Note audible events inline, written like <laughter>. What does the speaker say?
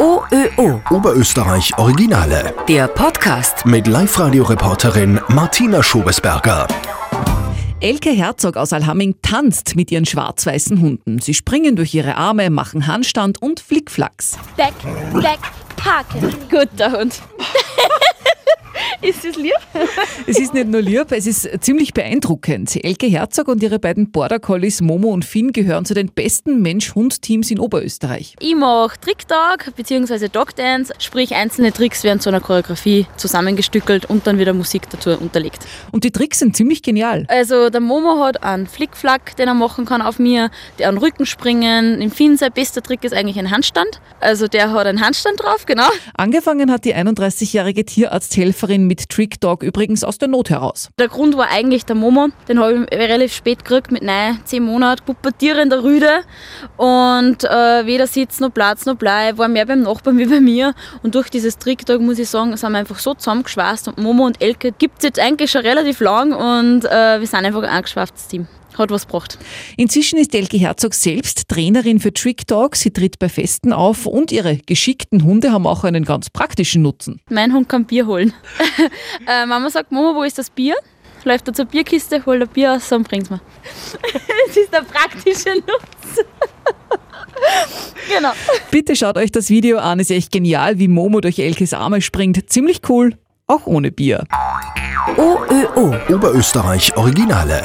OÖO. Oberösterreich Originale. Der Podcast. Mit Live-Radio-Reporterin Martina Schobesberger. Elke Herzog aus Alhamming tanzt mit ihren schwarz-weißen Hunden. Sie springen durch ihre Arme, machen Handstand und Flickflacks. Back, back, Haken. Guter Hund. Ist das lieb? Es ist nicht nur lieb, es ist ziemlich beeindruckend. Elke Herzog und ihre beiden Border Collies Momo und Finn gehören zu den besten Mensch-Hund-Teams in Oberösterreich. Ich mache Trick-Talk bzw. Dog-Dance, sprich einzelne Tricks werden zu einer Choreografie zusammengestückelt und dann wieder Musik dazu unterlegt. Und die Tricks sind ziemlich genial. Also der Momo hat einen Flickflack, den er machen kann auf mir, der an den Rücken springen. Im Finn sein bester Trick ist eigentlich ein Handstand. Also der hat einen Handstand drauf, genau. Angefangen hat die 31-jährige Tierarzthelferin mit Trick Dog übrigens aus der Not heraus. Der Grund war eigentlich der Momo, den habe ich relativ spät gekriegt, mit neun, zehn Monaten, pubertierender Rüde. Und äh, weder Sitz noch Platz noch Blei, war mehr beim Nachbarn wie bei mir. Und durch dieses Trick Dog, muss ich sagen, sind wir einfach so zusammengeschweißt. Und Momo und Elke gibt es jetzt eigentlich schon relativ lang und äh, wir sind einfach ein angeschweiftes Team hat was gebracht. Inzwischen ist Elke Herzog selbst Trainerin für Trick Dog. Sie tritt bei Festen auf und ihre geschickten Hunde haben auch einen ganz praktischen Nutzen. Mein Hund kann Bier holen. <laughs> äh, Mama sagt, Mama, wo ist das Bier? Läuft er zur Bierkiste, holt ein Bier aus und bringt <laughs> es mir. das ist der praktische Nutzen. <laughs> genau. Bitte schaut euch das Video an, ist echt genial, wie Momo durch Elkes Arme springt. Ziemlich cool, auch ohne Bier. OÖO. Oberösterreich Originale.